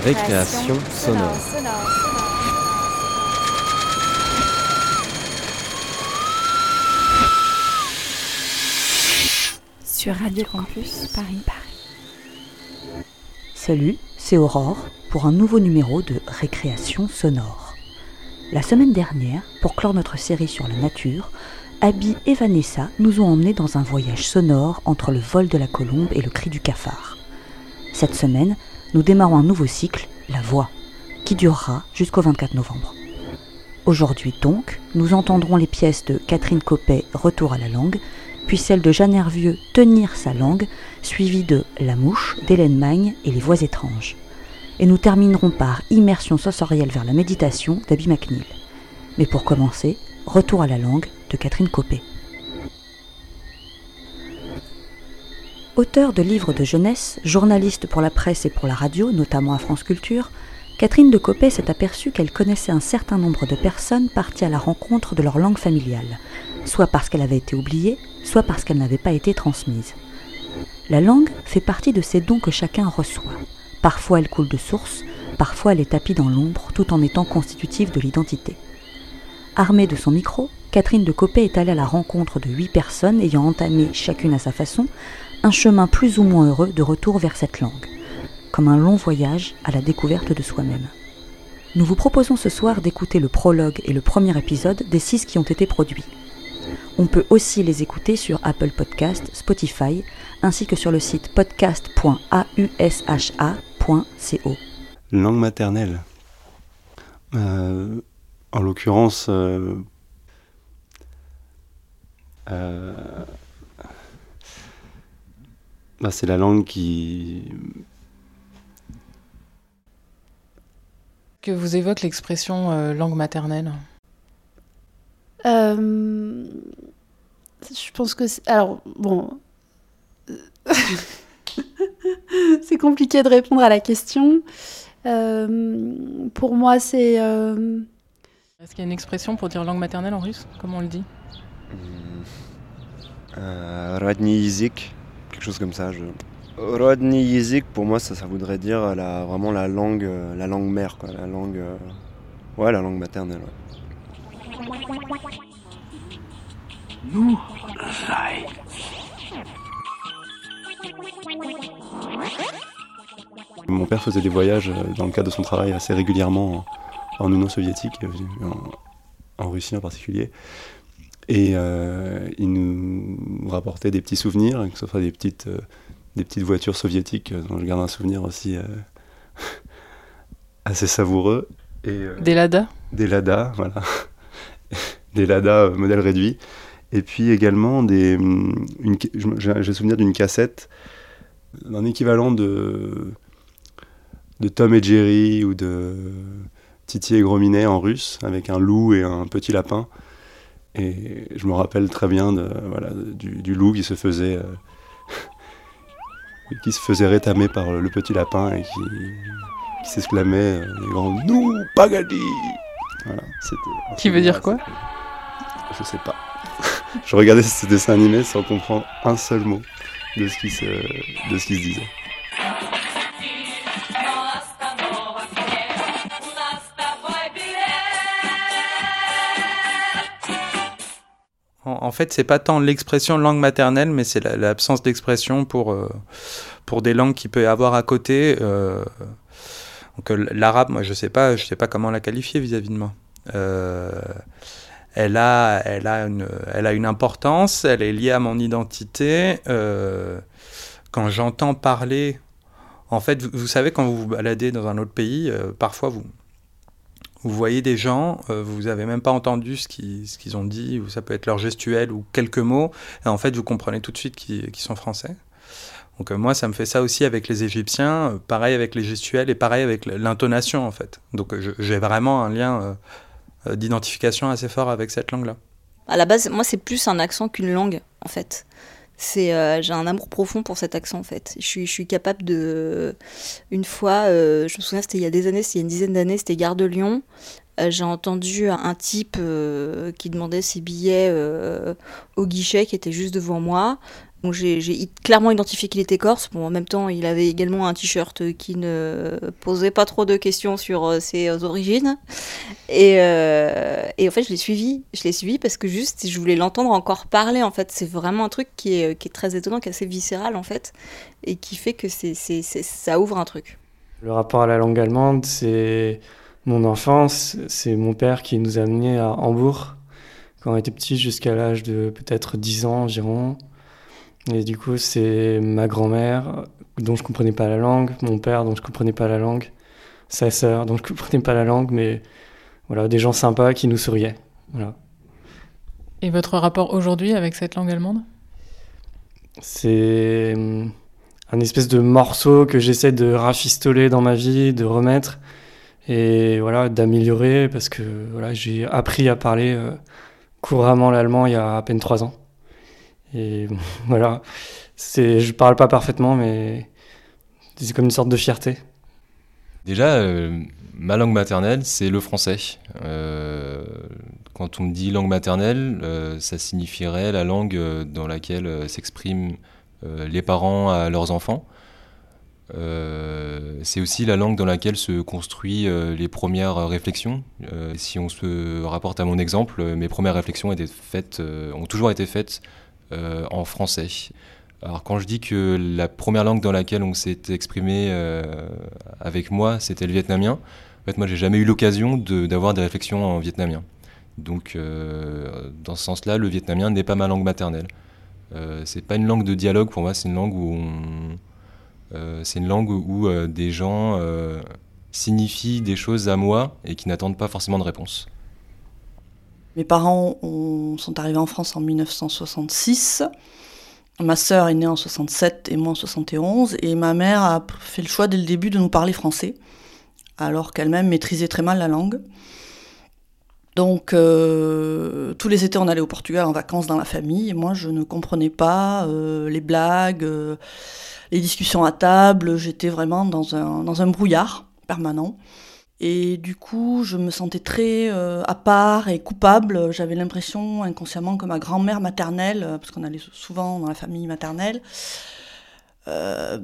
Récréation, sonore. Sur Radio Campus Paris. Paris. Salut, c'est Aurore pour un nouveau numéro de Récréation sonore. La semaine dernière, pour clore notre série sur la nature, Abby et Vanessa nous ont emmenés dans un voyage sonore entre le vol de la colombe et le cri du cafard. Cette semaine, nous démarrons un nouveau cycle, la voix, qui durera jusqu'au 24 novembre. Aujourd'hui donc, nous entendrons les pièces de Catherine Coppet, Retour à la langue, puis celle de Jeanne Hervieux, Tenir sa langue, suivie de La mouche d'Hélène Magne et Les voix étranges. Et nous terminerons par Immersion sensorielle vers la méditation d'Abby McNeil. Mais pour commencer, Retour à la langue de Catherine Coppet. Auteur de livres de jeunesse, journaliste pour la presse et pour la radio, notamment à France Culture, Catherine de Coppet s'est aperçue qu'elle connaissait un certain nombre de personnes parties à la rencontre de leur langue familiale, soit parce qu'elle avait été oubliée, soit parce qu'elle n'avait pas été transmise. La langue fait partie de ces dons que chacun reçoit. Parfois elle coule de source, parfois elle est tapie dans l'ombre tout en étant constitutive de l'identité. Armée de son micro, Catherine de Coppet est allée à la rencontre de huit personnes ayant entamé, chacune à sa façon, un chemin plus ou moins heureux de retour vers cette langue, comme un long voyage à la découverte de soi-même. Nous vous proposons ce soir d'écouter le prologue et le premier épisode des six qui ont été produits. On peut aussi les écouter sur Apple Podcast, Spotify, ainsi que sur le site podcast.ausha.co. Langue maternelle. Euh, en l'occurrence, euh, euh, bah, c'est la langue qui que vous évoque l'expression euh, langue maternelle. Euh, Je pense que c'est... Alors, bon... c'est compliqué de répondre à la question. Euh, pour moi, c'est... Euh, Est-ce qu'il y a une expression pour dire langue maternelle en russe Comment on le dit? Euh, Radny quelque chose comme ça. Je... Rodney Yezik, pour moi, ça, ça voudrait dire la, vraiment la langue, euh, la langue mère, quoi, la langue, euh, ouais, la langue maternelle. Mon père faisait des voyages euh, dans le cadre de son travail assez régulièrement en, Union soviétique, en Russie en particulier. Et euh, il nous rapportait des petits souvenirs, que ce soit des petites, euh, des petites voitures soviétiques, euh, dont je garde un souvenir aussi assez savoureux. Et, des Lada Des Lada, voilà. des Lada modèle réduit. Et puis également, des, mm, j'ai souvenir d'une cassette, d'un équivalent de, de Tom et Jerry ou de Titi et Grominet en russe, avec un loup et un petit lapin. Et je me rappelle très bien de, voilà, du, loup qui se faisait euh, qui se faisait rétamer par le petit lapin et qui, qui s'exclamait euh, les grands Nous, Pagadi voilà, Qui veut dire quoi Je sais pas. je regardais ce dessin animé sans comprendre un seul mot de ce qui se, de ce qui se disait. En, fait, c'est pas tant l'expression langue maternelle, mais c'est l'absence d'expression pour, euh, pour des langues qu'il peut y avoir à côté. Euh, donc euh, l'arabe, moi, je sais pas, je sais pas comment la qualifier vis-à-vis de moi. elle a, elle a une, elle a une importance, elle est liée à mon identité. quand j'entends parler, en fait, vous, savez, quand vous vous baladez dans un autre pays, parfois vous, vous voyez des gens, euh, vous n'avez même pas entendu ce qu'ils ont dit, ou ça peut être leur gestuelle ou quelques mots, et en fait vous comprenez tout de suite qu'ils sont français. Donc euh, moi ça me fait ça aussi avec les Égyptiens, euh, pareil avec les gestuels et pareil avec l'intonation en fait. Donc j'ai vraiment un lien d'identification assez fort avec cette langue-là. À la base, moi c'est plus un accent qu'une langue en fait. C'est, j'ai un amour profond pour cet accent en fait. Je suis, je suis capable de. Une fois, je me souviens, c'était il y a des années, c'était il y a une dizaine d'années, c'était Gare de Lyon. j'ai entendu un type qui demandait ses billets au guichet qui était juste devant moi. Donc j'ai clairement identifié qu'il était corse. Bon, en même temps, il avait également un t-shirt qui ne posait pas trop de questions sur euh, ses origines. Et, euh, en fait, je l'ai suivi. Je l'ai suivi parce que juste, je voulais l'entendre encore parler. En fait, c'est vraiment un truc qui est, très étonnant, qui est assez viscéral en fait, et qui fait que ça ouvre un truc. Le rapport à la langue allemande, c'est mon enfance. C'est mon père qui nous a amenés à Hambourg quand on était petit jusqu'à l'âge de peut-être 10 ans environ. Et du coup, c'est ma grand-mère dont je comprenais pas la langue, mon père dont je comprenais pas la langue, sa sœur dont je comprenais pas la langue, mais voilà, des gens sympas qui nous souriaient. Voilà. Et votre rapport aujourd'hui avec cette langue allemande? C'est hum, un espèce de morceau que j'essaie de rafistoler dans ma vie, de remettre et voilà, d'améliorer parce que voilà, j'ai appris à parler euh, couramment l'allemand il y a à peine trois ans. Et voilà, c'est, je parle pas parfaitement, mais c'est comme une sorte de fierté. Déjà, euh, ma langue maternelle, c'est le français. Euh, quand on me dit langue maternelle, euh, ça signifierait la langue dans laquelle s'expriment les parents à leurs enfants. c'est aussi la langue dans laquelle se construisent les premières réflexions. si on se rapporte à mon exemple, mes premières réflexions ont toujours été faites euh, en français. Alors quand je dis que la première langue dans laquelle on s'est exprimé euh, avec moi, c'était le vietnamien, en fait moi j'ai jamais eu l'occasion d'avoir des réflexions en vietnamien. Donc euh, dans ce sens-là, le vietnamien n'est pas ma langue maternelle. c'est pas une langue de dialogue pour moi, c'est une langue où c'est une langue où des gens signifient des choses à moi et qui n'attendent pas forcément de réponse. Mes parents sont arrivés en France en 1966. Ma sœur est née en 67 et moi en 71. Et ma mère a fait le choix dès le début de nous parler français, alors qu'elle-même maîtrisait très mal la langue. Donc euh, tous les étés, on allait au Portugal en vacances dans la famille. Moi, je ne comprenais pas euh, les blagues, euh, les discussions à table. J'étais vraiment dans un brouillard permanent. Et du coup, je me sentais très euh, à part et coupable. J'avais l'impression inconsciemment que ma grand-mère maternelle, euh, parce qu'on allait souvent dans la famille maternelle, euh,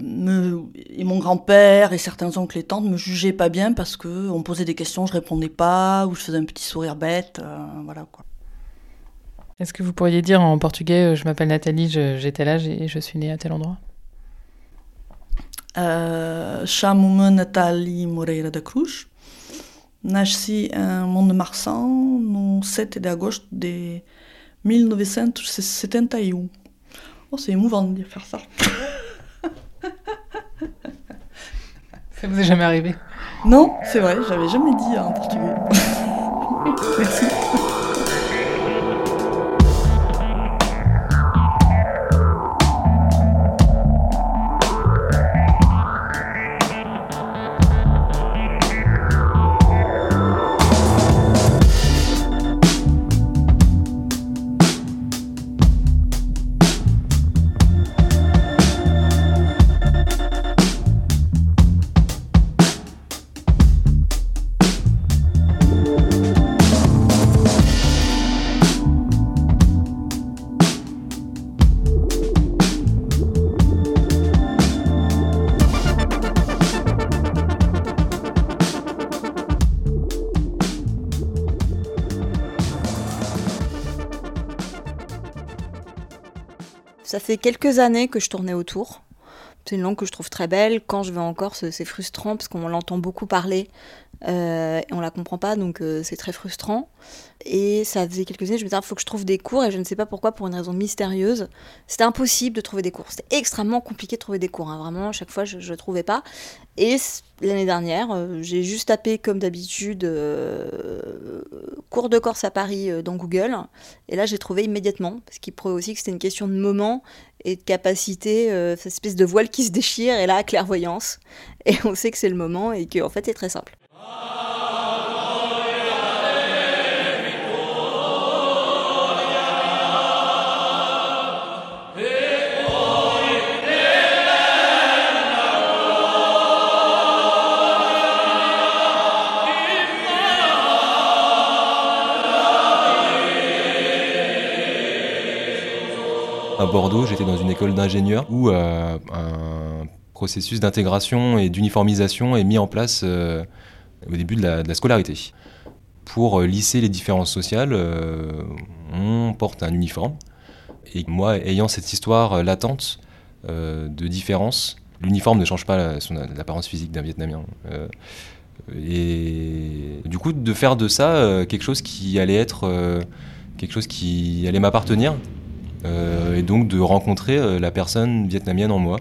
et mon grand-père et certains oncles et tantes me jugeaient pas bien parce que on posait des questions, je répondais pas, ou je faisais un petit sourire bête, voilà quoi. Est-ce que vous pourriez dire en portugais, je m'appelle Nathalie, j'étais là et je suis née à tel endroit? Euh, Nathalie Moreira da Cruz. Nasci em Mont-de-Marsan no 7 de agosto de 1971. Oh, c'est émouvant de faire ça. ça vous est jamais arrivé? Non, c'est vrai, j'avais jamais dit en portugais. Merci. Fait quelques années que je tournais autour. C'est une langue que je trouve très belle. Quand je vais en Corse, c'est frustrant parce qu'on l'entend beaucoup parler euh, et on la comprend pas, donc euh, c'est très frustrant. Et ça faisait quelques années, je me disais, il faut que je trouve des cours, et je ne sais pas pourquoi, pour une raison mystérieuse. C'était impossible de trouver des cours. C'était extrêmement compliqué de trouver des cours. Hein. Vraiment, à chaque fois, je ne trouvais pas. Et l'année dernière, euh, j'ai juste tapé, comme d'habitude, cours de Corse à Paris dans Google. Et là, j'ai trouvé immédiatement, parce qu'il prouvait aussi que c'était une question de moment et de capacité, cette espèce de voile qui se déchire, et là, clairvoyance. Et on sait que c'est le moment, et qu'en fait, c'est très simple. À Bordeaux, j'étais dans une école d'ingénieurs où un processus d'intégration et d'uniformisation est mis en place au début de la, scolarité. Pour lisser les différences sociales, on porte un uniforme. Et moi, ayant cette histoire latente de différence, l'uniforme ne change pas l'apparence physique d'un Vietnamien. Et du coup, de faire de ça euh, quelque chose qui allait être euh, quelque chose qui allait m'appartenir, euh, et donc de rencontrer la personne vietnamienne en moi.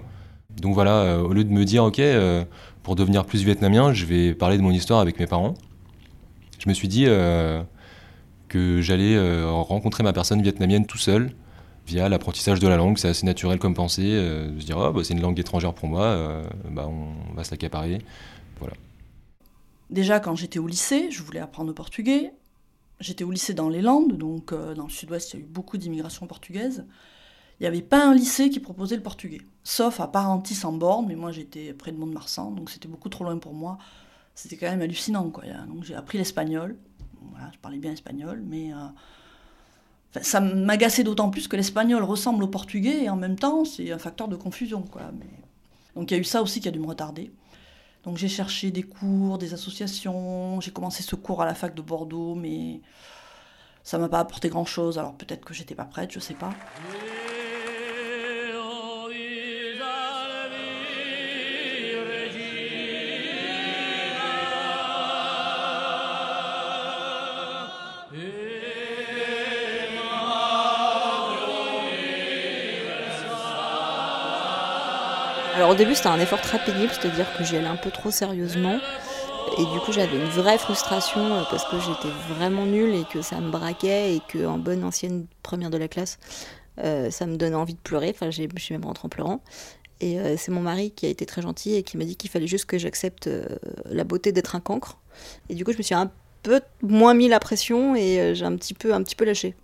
Donc voilà, au lieu de me dire, ok, pour devenir plus vietnamien, je vais parler de mon histoire avec mes parents, je me suis dit que j'allais rencontrer ma personne vietnamienne tout seul, via l'apprentissage de la langue. C'est assez naturel comme pensée, de se dire, oh, bah, c'est une langue étrangère pour moi, bah, on va se. Voilà. Déjà, quand j'étais au lycée, je voulais apprendre le portugais. J'étais au lycée dans les Landes, donc euh, dans le sud-ouest, il y a eu beaucoup d'immigration portugaise. Il n'y avait pas un lycée qui proposait le portugais, sauf à Parentis en Borne, mais moi j'étais près de Mont-de-Marsan, donc c'était beaucoup trop loin pour moi. C'était quand même hallucinant. Quoi. Donc j'ai appris l'espagnol. Voilà, je parlais bien espagnol, mais euh, ça m'agaçait d'autant plus que l'espagnol ressemble au portugais et en même temps c'est un facteur de confusion. Quoi. Mais... Donc il y a eu ça aussi qui a dû me retarder. Donc j'ai cherché des cours, des associations, j'ai commencé ce cours à la fac de Bordeaux, mais ça m'a pas apporté grand-chose, alors peut-être que j'étais pas prête, je sais pas. Alors au début c'était un effort très pénible, c'est-à-dire que j'y allais un peu trop sérieusement. Et du coup j'avais une vraie frustration euh, parce que j'étais vraiment nulle et que ça me braquait et qu'en bonne ancienne première de la classe, euh, ça me donnait envie de pleurer. Enfin je suis même rentrée en pleurant. Et euh, c'est mon mari qui a été très gentil et qui m'a dit qu'il fallait juste que j'accepte la beauté d'être un cancre. Et du coup je me suis un peu moins mis la pression et j'ai un petit peu, un petit peu lâché.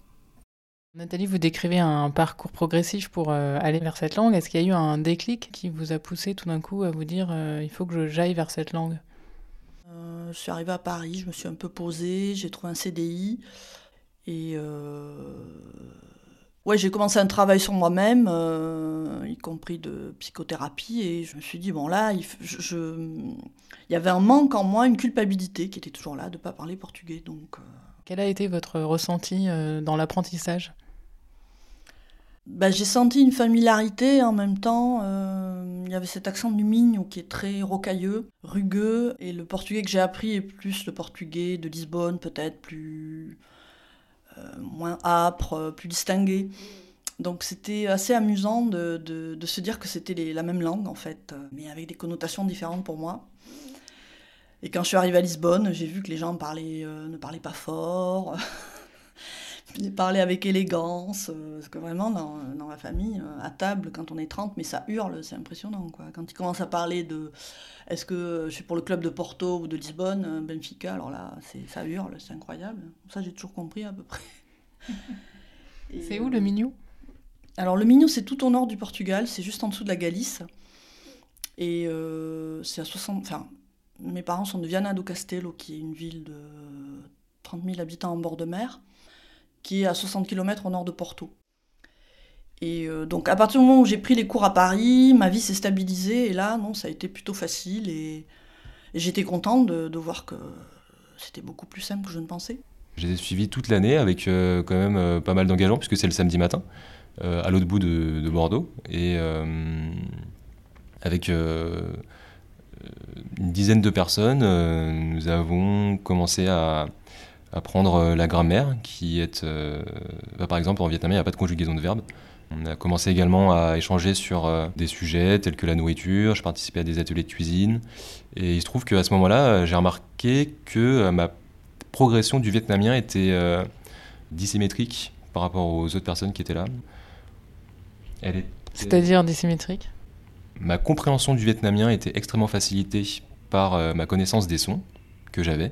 Nathalie, vous décrivez un parcours progressif pour euh, aller vers cette langue. Est-ce qu'il y a eu un déclic qui vous a poussé tout d'un coup à vous dire euh, il faut que j'aille vers cette langue? Euh, Je suis arrivée à Paris, je me suis un peu posée, j'ai trouvé un CDI et ouais, j'ai commencé un travail sur moi-même, y compris de psychothérapie, et je me suis dit bon là, il, il y avait un manque en moi, une culpabilité qui était toujours là de ne pas parler portugais, donc. Quel a été votre ressenti dans l'apprentissage? Bah, j'ai senti une familiarité en même temps. Euh, il y avait cet accent du qui est très rocailleux, rugueux, et le portugais que j'ai appris est plus le portugais de Lisbonne, peut-être plus euh, moins âpre, plus distingué. Donc c'était assez amusant de, de, se dire que c'était la même langue en fait, mais avec des connotations différentes pour moi. Et quand je suis arrivée à Lisbonne, j'ai vu que les gens euh, ne parlaient pas fort. parler avec élégance, euh, parce que vraiment dans, dans, la famille, euh, à table, quand on est 30, mais ça hurle, c'est impressionnant. Quoi. Quand ils commencent à parler de est-ce que je suis pour le club de Porto ou de Lisbonne, euh, Benfica, alors là, ça hurle, c'est incroyable. Ça, j'ai toujours compris à peu près. c'est où le Minho Alors le Minho, c'est tout au nord du Portugal, c'est juste en dessous de la Galice. Et c'est à 60. Enfin, mes parents sont de Viana do Castelo, qui est une ville de 30 000 habitants en bord de mer qui est à 60 km au nord de Porto. Et euh, donc à partir du moment où j'ai pris les cours à Paris, ma vie s'est stabilisée et là, non, ça a été plutôt facile et, j'étais contente de, voir que c'était beaucoup plus simple que je ne pensais. J'ai suivi toute l'année avec euh, quand même euh, pas mal d'engagement puisque c'est le samedi matin à l'autre bout de, de, Bordeaux et avec une dizaine de personnes, nous avons commencé à apprendre euh, la grammaire, qui est, euh, bah, par exemple, en vietnamien, il n'y a pas de conjugaison de verbe. On a commencé également à échanger sur euh, des sujets tels que la nourriture, je participais à des ateliers de cuisine, et il se trouve qu'à ce moment-là, j'ai remarqué que ma progression du vietnamien était dissymétrique par rapport aux autres personnes qui étaient là. C'est-à-dire dissymétrique? Ma compréhension du vietnamien était extrêmement facilitée par ma connaissance des sons que j'avais.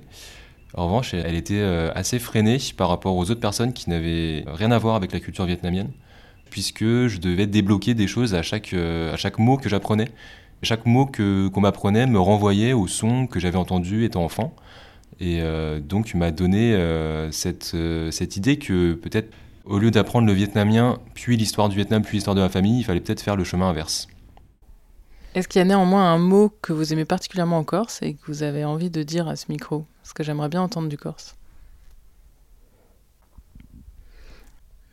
En revanche, elle était euh, assez freinée par rapport aux autres personnes qui n'avaient rien à voir avec la culture vietnamienne, puisque je devais débloquer des choses à chaque, euh, mot que j'apprenais. Chaque mot qu'on m'apprenait me renvoyait au son que j'avais entendu étant enfant. Et euh, donc, m'a donné cette, cette idée que peut-être Au lieu d'apprendre le vietnamien, puis l'histoire du Vietnam, puis l'histoire de ma famille, il fallait peut-être faire le chemin inverse. Est-ce qu'il y a néanmoins un mot que vous aimez particulièrement en Corse et que vous avez envie de dire à ce micro Parce que j'aimerais bien entendre du Corse?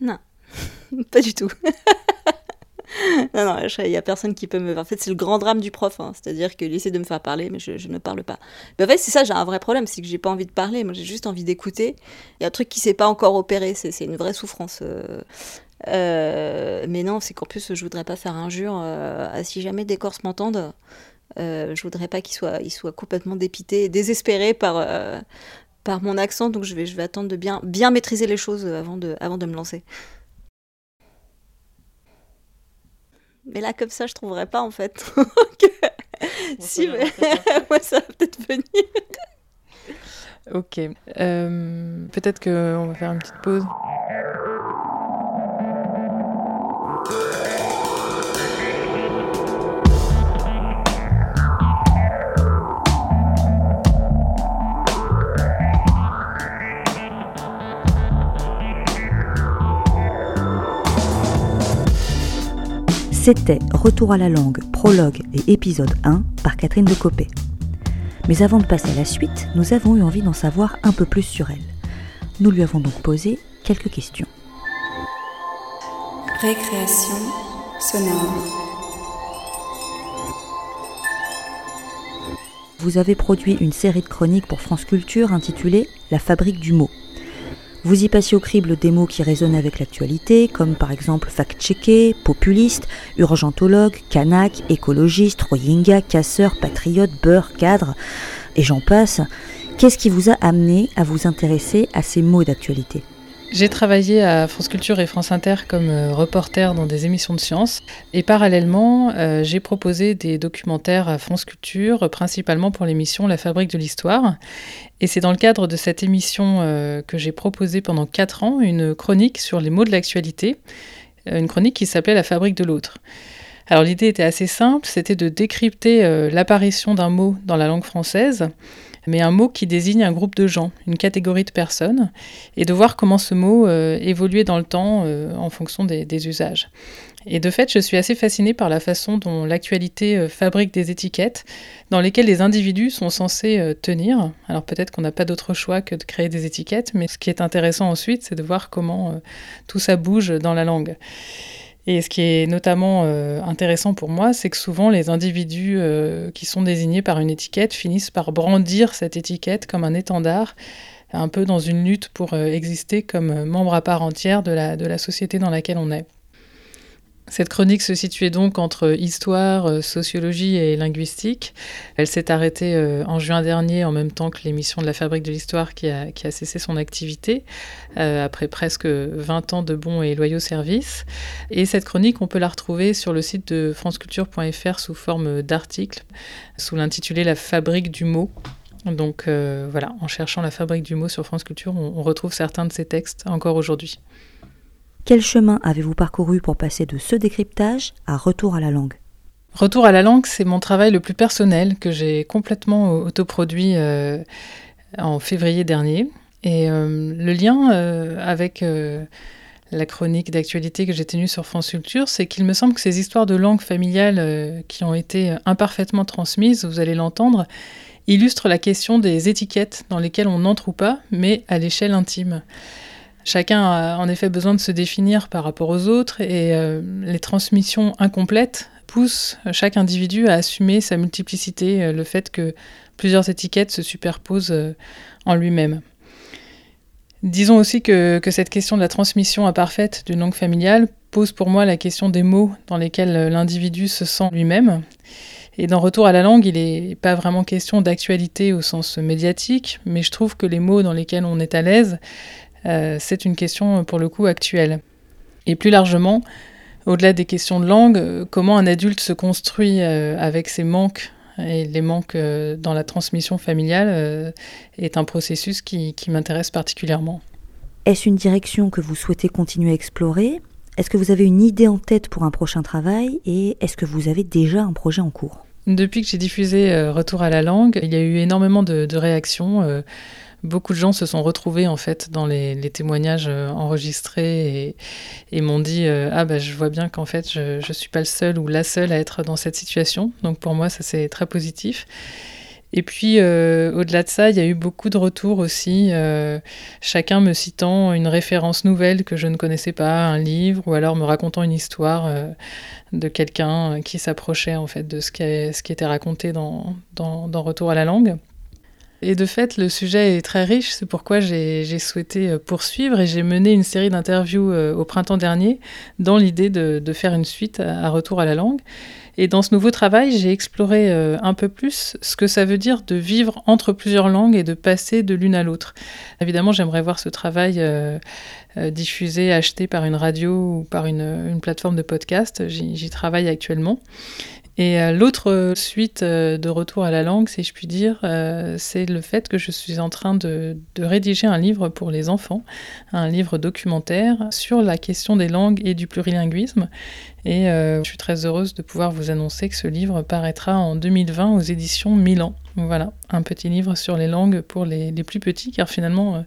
Non, pas du tout. non, non, il n'y a personne qui peut me. En fait, c'est le grand drame du prof. hein. C'est-à-dire qu'il essaie de me faire parler, mais je, ne parle pas. Mais en fait, c'est ça, j'ai un vrai problème, c'est que j'ai pas envie de parler. Moi, j'ai juste envie d'écouter. Il y a un truc qui s'est pas encore opéré. C'est une vraie souffrance. euh. Euh, mais non, c'est qu'en plus, je voudrais pas faire injure. euh, si jamais des Corses m'entendent, euh, je voudrais pas qu'ils soient, complètement dépités et désespérés par. par mon accent, donc je vais, je vais attendre de bien, bien maîtriser les choses avant de, avant de me lancer. Mais là, comme ça, je trouverais pas en fait. Si, mais ouais, ça va peut-être venir. Ok. Euh, Peut-être qu'on va faire une petite pause. C'était Retour à la langue, prologue et épisode 1 par Catherine de Copé. Mais avant de passer à la suite, nous avons eu envie d'en savoir un peu plus sur elle. Nous lui avons donc posé quelques questions. Récréation sonore. Vous avez produit une série de chroniques pour France Culture intitulée La fabrique du mot. Vous y passiez au crible des mots qui résonnent avec l'actualité, comme par exemple fact-checker, populiste, urgentologue, kanak, écologiste, rohingya, casseur, patriote, beurre, cadre, et j'en passe. Qu'est-ce qui vous a amené à vous intéresser à ces mots d'actualité? J'ai travaillé à France Culture et France Inter comme euh, reporter dans des émissions de sciences et parallèlement euh, j'ai proposé des documentaires à France Culture principalement pour l'émission La Fabrique de l'Histoire et c'est dans le cadre de cette émission euh, que j'ai proposé pendant quatre ans une chronique sur les mots de l'actualité, une chronique qui s'appelait La Fabrique de l'autre. Alors l'idée était assez simple, c'était de décrypter l'apparition d'un mot dans la langue française mais un mot qui désigne un groupe de gens, une catégorie de personnes, et de voir comment ce mot euh, évoluait dans le temps euh, en fonction des, des usages. Et de fait, je suis assez fascinée par la façon dont l'actualité euh, fabrique des étiquettes dans lesquelles les individus sont censés tenir. Alors peut-être qu'on n'a pas d'autre choix que de créer des étiquettes, mais ce qui est intéressant ensuite, c'est de voir comment tout ça bouge dans la langue. Et ce qui est notamment euh, intéressant pour moi, c'est que souvent les individus euh, qui sont désignés par une étiquette finissent par brandir cette étiquette comme un étendard, un peu dans une lutte pour euh, exister comme membre à part entière de la, de la société dans laquelle on est. Cette chronique se situait donc entre histoire, euh, sociologie et linguistique. Elle s'est arrêtée euh, en juin dernier en même temps que l'émission de la Fabrique de l'Histoire qui a, cessé son activité euh, après presque 20 ans de bons et loyaux services. Et cette chronique, on peut la retrouver sur le site de franceculture.fr sous forme d'article, sous l'intitulé La Fabrique du mot. Donc voilà, en cherchant la Fabrique du mot sur France Culture, on, on retrouve certains de ces textes encore aujourd'hui. Quel chemin avez-vous parcouru pour passer de ce décryptage à retour à la langue Retour à la langue, c'est mon travail le plus personnel que j'ai complètement autoproduit euh, en février dernier. Et euh, le lien euh, avec la chronique d'actualité que j'ai tenue sur France Culture, c'est qu'il me semble que ces histoires de langue familiale qui ont été imparfaitement transmises, vous allez l'entendre, illustrent la question des étiquettes dans lesquelles on n'entre ou pas, mais à l'échelle intime. Chacun a en effet besoin de se définir par rapport aux autres et euh, les transmissions incomplètes poussent chaque individu à assumer sa multiplicité, euh, le fait que plusieurs étiquettes se superposent euh, en lui-même. Disons aussi que, que, cette question de la transmission imparfaite d'une langue familiale pose pour moi la question des mots dans lesquels l'individu se sent lui-même. Et dans Retour à la langue, il n'est pas vraiment question d'actualité au sens médiatique, mais je trouve que les mots dans lesquels on est à l'aise, c'est une question pour le coup actuelle. Et plus largement, au-delà des questions de langue, comment un adulte se construit euh, avec ses manques et les manques euh, dans la transmission familiale euh, est un processus qui, qui m'intéresse particulièrement. Est-ce une direction que vous souhaitez continuer à explorer? Est-ce que vous avez une idée en tête pour un prochain travail? Et est-ce que vous avez déjà un projet en cours? Depuis que j'ai diffusé euh, Retour à la langue, il y a eu énormément de, de réactions. Euh, beaucoup de gens se sont retrouvés en fait dans les, témoignages enregistrés et, m'ont dit ah bah je vois bien qu'en fait je ne suis pas le seul ou la seule à être dans cette situation. Donc pour moi ça c'est très positif. Et puis, euh, au-delà de ça, il y a eu beaucoup de retours aussi, euh, chacun me citant une référence nouvelle que je ne connaissais pas, un livre, ou alors me racontant une histoire euh, de quelqu'un qui s'approchait en fait de ce qui, était raconté dans, dans, Retour à la langue. Et de fait, le sujet est très riche, c'est pourquoi j'ai souhaité poursuivre et j'ai mené une série d'interviews au printemps dernier dans l'idée de, faire une suite à Retour à la langue. Et dans ce nouveau travail, j'ai exploré euh, un peu plus ce que ça veut dire de vivre entre plusieurs langues et de passer de l'une à l'autre. Évidemment, j'aimerais voir ce travail euh, euh, diffusé, acheté par une radio ou par une plateforme de podcast. J'y travaille actuellement. Et euh, l'autre suite euh, de retour à la langue, si je puis dire, euh, c'est le fait que je suis en train de, rédiger un livre pour les enfants, un livre documentaire sur la question des langues et du plurilinguisme. Et je suis très heureuse de pouvoir vous annoncer que ce livre paraîtra en 2020 aux éditions Milan. Voilà, un petit livre sur les langues pour les, les plus petits, car finalement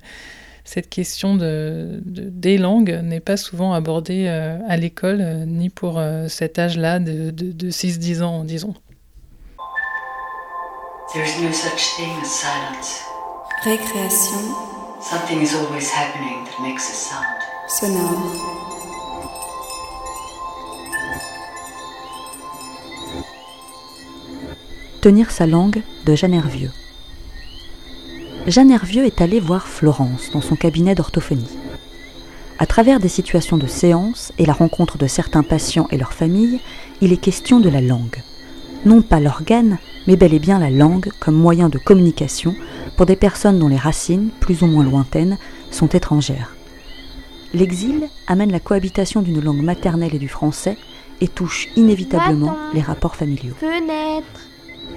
cette question de, des langues n'est pas souvent abordée euh, à l'école, euh, ni pour euh, cet âge-là de, de, de 6-10 ans, disons. There is no such thing as silence. Récréation. Something is always happening that makes a sound. Sonore. Tenir sa langue de Jeanne Hervieux. Jeanne Hervieux est allée voir Florence dans son cabinet d'orthophonie. À travers des situations de séance et la rencontre de certains patients et leurs familles, il est question de la langue. Non pas l'organe, mais bel et bien la langue comme moyen de communication pour des personnes dont les racines, plus ou moins lointaines, sont étrangères. L'exil amène la cohabitation d'une langue maternelle et du français et touche inévitablement les rapports familiaux. Fenêtre,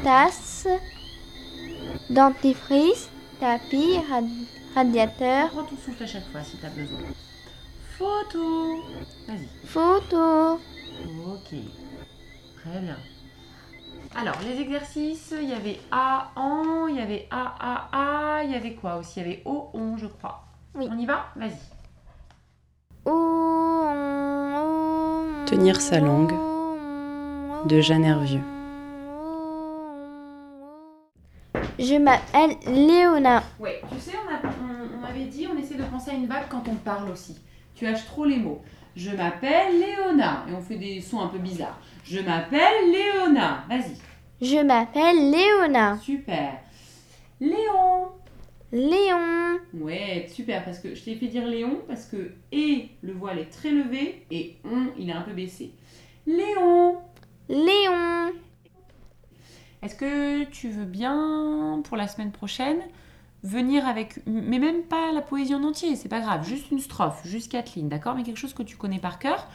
tasse, dentifrice, tapis, radiateur. Prends ton souffle à chaque fois si tu as besoin. Photo. Vas-y. Photo. Ok. Très bien. Alors, les exercices, il y avait A, en, il y avait A, A, A, il y avait quoi aussi? Il y avait O, on, je crois. Oui. On y va? Vas-y. Tenir sa langue de Jeanne Hervieux. Je m'appelle Léona. Oui, tu sais, on, on, avait dit, on essaie de penser à une vague quand on parle aussi. Tu haches trop les mots. Je m'appelle Léona. Et on fait des sons un peu bizarres. Je m'appelle Léona. Vas-y. Je m'appelle Léona. Super. Léon. Léon. Ouais, super, parce que je t'ai fait dire Léon, parce que et le voile est très levé et on, il est un peu baissé. Léon. Léon. Est-ce que tu veux bien, pour la semaine prochaine, venir avec, mais même pas la poésie en entier, c'est pas grave, juste une strophe, juste quatre lignes, d'accord Mais quelque chose que tu connais par cœur,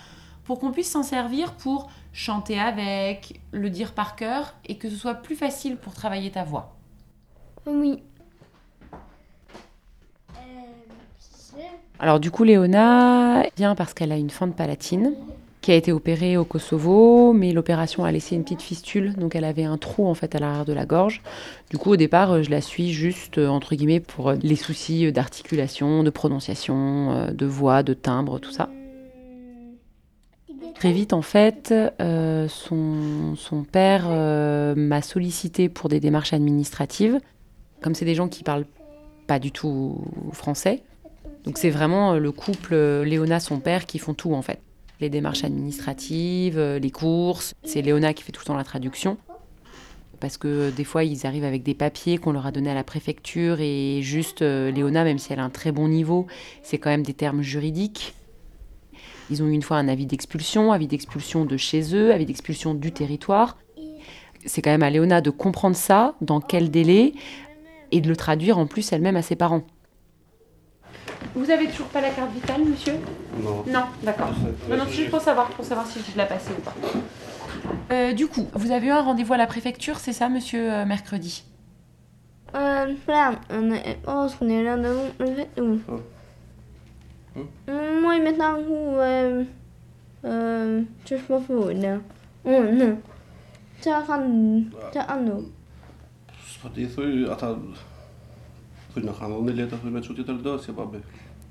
pour qu'on puisse s'en servir pour chanter avec, le dire par cœur, et que ce soit plus facile pour travailler ta voix. Oui. Alors du coup, Léona vient parce qu'elle a une fente palatine qui a été opérée au Kosovo, mais l'opération a laissé une petite fistule, donc elle avait un trou en fait à l'arrière de la gorge. Du coup, au départ, euh, je la suis juste euh, entre guillemets pour euh, les soucis d'articulation, de prononciation, de voix, de timbre, tout ça. Très vite, en fait, son, père m'a sollicité pour des démarches administratives. Comme c'est des gens qui parlent pas du tout français, donc c'est vraiment le couple Léona, son père, qui font tout en fait les démarches administratives, euh, les courses. C'est Léona qui fait tout le temps la traduction. Parce que des fois, ils arrivent avec des papiers qu'on leur a donnés à la préfecture et juste euh, Léona, même si elle a un très bon niveau, c'est quand même des termes juridiques. Ils ont eu une fois un avis d'expulsion, avis d'expulsion de chez eux, avis d'expulsion du territoire. C'est quand même à Léona de comprendre ça, dans quel délai, et de le traduire en plus elle-même à ses parents. Vous avez toujours pas la carte vitale, monsieur Non. Non, d'accord. Non, c'est juste pour savoir, pour savoir si je la passer ou pas. Euh, du coup, vous avez eu un rendez-vous à la préfecture, c'est ça, monsieur, euh, mercredi? Euh, là, on est, oh, on est rendez-vous où? Moi, maintenant, euh, euh, je pas où, là. Oh, non. Cho con, cho ăn được. Fordi så att han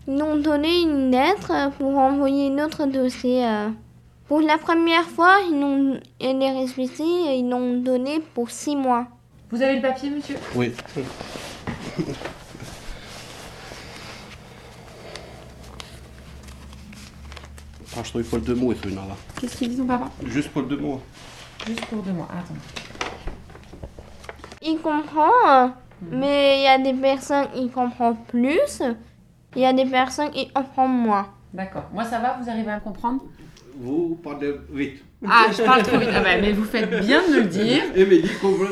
Ils nous ont donné une lettre pour envoyer notre dossier. euh. Pour la première fois, ils nous, et les récépissés, ils l'ont donné pour six mois. Vous avez le papier, monsieur? Oui. Ah, je trouve Paul deux mots, il là. Qu'est-ce qu'il dit ton papa? Juste Paul deux mots. Juste pour deux mois. Attends. Il comprend, euh, mais il y a des personnes qui comprennent plus. Il y a des personnes qui comprennent moins. D'accord. Moi, ça va Vous arrivez à me comprendre? Vous parlez vite. Ah, je parle trop vite. Ah bah, mais vous faites bien de me le dire. Émilie comprend.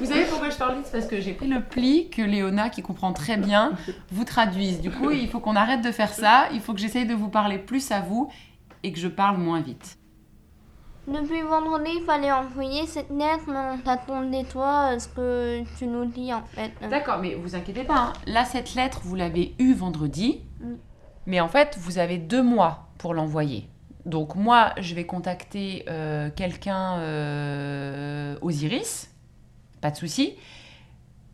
Vous savez pourquoi je parle vite? C'est parce que j'ai pris le pli que Léona, qui comprend très bien, vous traduise. Du coup, il faut qu'on arrête de faire ça. Il faut que j'essaye de vous parler plus à vous et que je parle moins vite. Depuis vendredi, il fallait envoyer cette lettre, mais on t'attendait toi, ce que tu nous dis en fait. D'accord, mais vous inquiétez pas. hein. Là, cette lettre, vous l'avez eue vendredi. Mm. Mais en fait, vous avez deux mois pour l'envoyer. Donc moi, je vais contacter euh, quelqu'un euh, aux Iris. Pas de souci.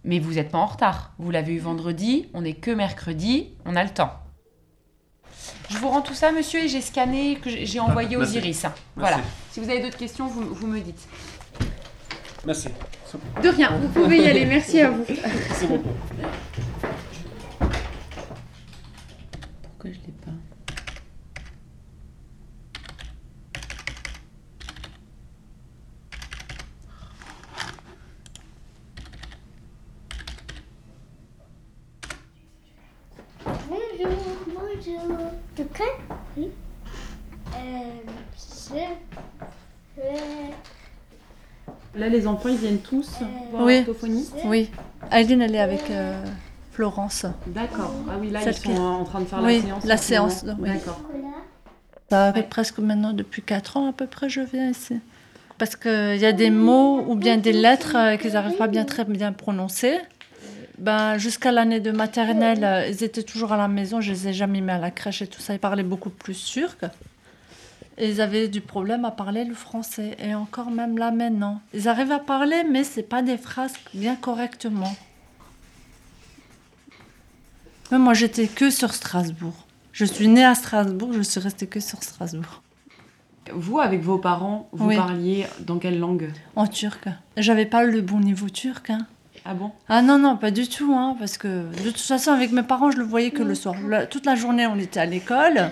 Mais vous n'êtes pas en retard. Vous l'avez eu vendredi. On n'est que mercredi. On a le temps. Je vous rends tout ça, monsieur, et j'ai scanné, que j'ai j'ai envoyé aux merci. Iris. hein. Merci. Si vous avez d'autres questions, vous, vous me dites. Merci. De rien, vous pouvez y aller. Merci à vous. C'est bon. Pourquoi je l'ai pas Bonjour, bonjour. Tu crées Oui. Euh, je. Là, les enfants, ils viennent tous voir Oui. l'orthophoniste Oui. Aileen, elle est avec euh, Florence. D'accord. Ah oui, là, Celle ils sont qui- en train de faire Oui, la séance. la séance, oui. D'accord. Ça fait presque maintenant depuis 4 ans à peu près je viens ici. Parce qu'il y a des mots ou bien des lettres euh, qu'ils n'arrivent pas bien très bien prononcer. Ben, Jusqu'à l'année de maternelle, euh, ils étaient toujours à la maison, je les ai jamais mis à la crèche et tout ça. Ils parlaient beaucoup plus turc. Et ils avaient du problème à parler le français. Et encore même là maintenant. Ils arrivent à parler, mais c'est pas des phrases bien correctement. Mais moi, j'étais que sur Strasbourg. Je suis née à Strasbourg, je suis restée que sur Strasbourg. Vous, avec vos parents, vous Oui. parliez dans quelle langue? En turc. J'avais pas le bon niveau turc. hein. Ah bon? Ah non, non, pas du tout. Hein, parce que de toute façon, avec mes parents, je le voyais que le soir. La- toute la journée, on était à l'école.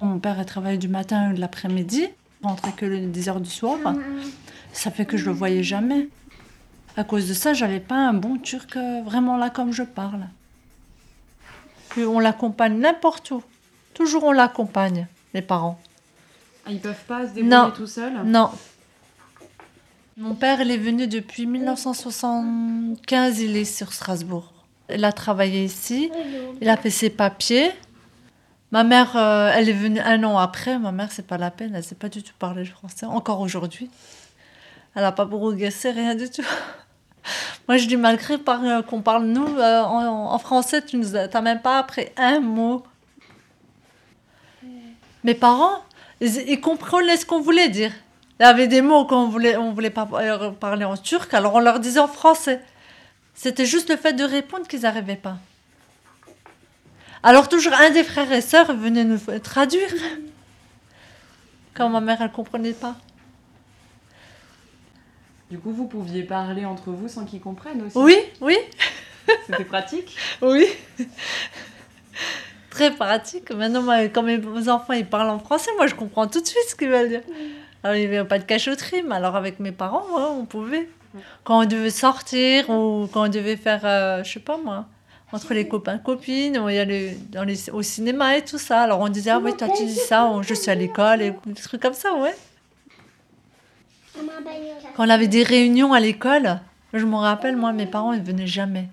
Mon père, il travaillait du matin et de l'après-midi. Rentrait que le 10 heures du soir. Ça fait que je le voyais jamais. À cause de ça, j'avais pas un bon turc euh, vraiment là comme je parle. Puis on l'accompagne n'importe où. Toujours on l'accompagne, les parents. Ah, Ils peuvent pas se débrouiller Non. tout seuls? Non. Mon père, il est venu depuis 1975, il est sur Strasbourg. Il a travaillé ici, il a fait ses papiers. Ma mère, euh, elle est venue un an après. Ma mère, c'est pas la peine, elle sait pas du tout parler le français, encore aujourd'hui. Elle a pas progressé, rien du tout. Moi, je dis, malgré euh, qu'on parle, nous, euh, en, français, tu nous as même pas appris un mot. Mes parents, ils, ils comprenaient ce qu'on voulait dire. Il y avait des mots qu'on voulait, on voulait pas parler en turc, alors on leur disait en français. C'était juste le fait de répondre qu'ils n'arrivaient pas. Alors toujours un des frères et sœurs venait nous traduire. Quand ma mère, elle comprenait pas. Du coup, vous pouviez parler entre vous sans qu'ils comprennent aussi Oui, oui, C'était pratique oui. Très pratique. Maintenant, quand mes enfants ils parlent en français, moi je comprends tout de suite ce qu'ils veulent dire. Alors, il n'y avait pas de cachotterie, mais alors avec mes parents, ouais, on pouvait. Quand on devait sortir ou quand on devait faire, euh, je sais pas moi, entre les copains copines, on y allait dans les, au cinéma et tout ça. Alors on disait, ah oui, toi tu dis ça, je suis à l'école, et des trucs comme ça, ouais. Quand on avait des réunions à l'école, je me rappelle, moi, mes parents, ils venaient jamais.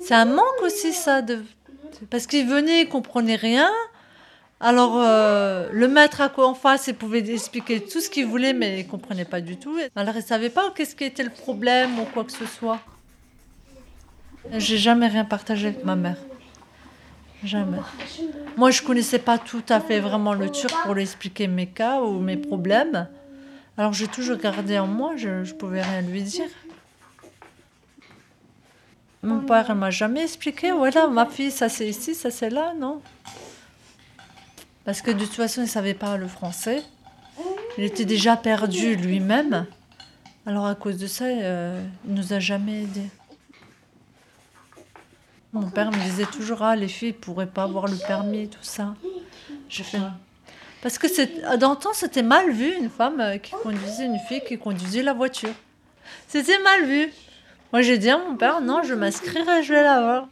C'est un manque aussi, ça, de... parce qu'ils venaient, ils comprenaient rien. Alors, euh, le maître à quoi en face, il pouvait expliquer tout ce qu'il voulait, mais il comprenait pas du tout. Alors, il ne savait pas qu'est-ce qui était le problème ou quoi que ce soit. J'ai jamais rien partagé avec ma mère. Jamais. Moi, je connaissais pas tout à fait vraiment le turc pour lui expliquer mes cas ou mes problèmes. Alors, j'ai toujours gardé en moi, je ne pouvais rien lui dire. Mon père, il m'a jamais expliqué, voilà, ma fille, ça c'est ici, ça c'est là, non. Parce que de toute façon, il savait pas le français. Il était déjà perdu lui-même. Alors à cause de ça, euh, il nous a jamais aidés. Mon père me disait toujours, ah, les filles pourraient pas avoir le permis, tout ça. Je fais... Parce que dans le temps, c'était mal vu, une femme euh, qui conduisait, une fille qui conduisait la voiture. C'était mal vu. Moi, j'ai dit à mon père, non, je m'inscrirai, je vais l'avoir.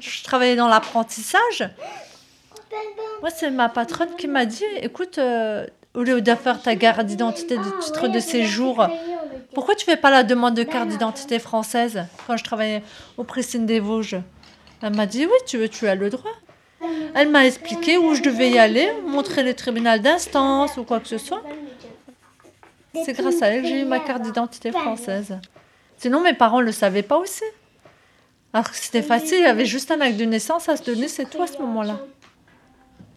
Je travaillais dans l'apprentissage. Moi, c'est ma patronne qui m'a dit, écoute, euh, au lieu de faire ta carte d'identité, de titre de séjour, pourquoi tu fais pas la demande de carte d'identité française quand je travaillais au Pressine des Vosges? Elle m'a dit, oui, tu, veux, tu as le droit. Elle m'a expliqué où je devais y aller, montrer le tribunal d'instance ou quoi que ce soit. C'est grâce à elle que j'ai eu ma carte d'identité française. Sinon, mes parents ne le savaient pas aussi. Alors que c'était facile, il y avait juste un acte de naissance à se donner, c'est tout à ce moment-là.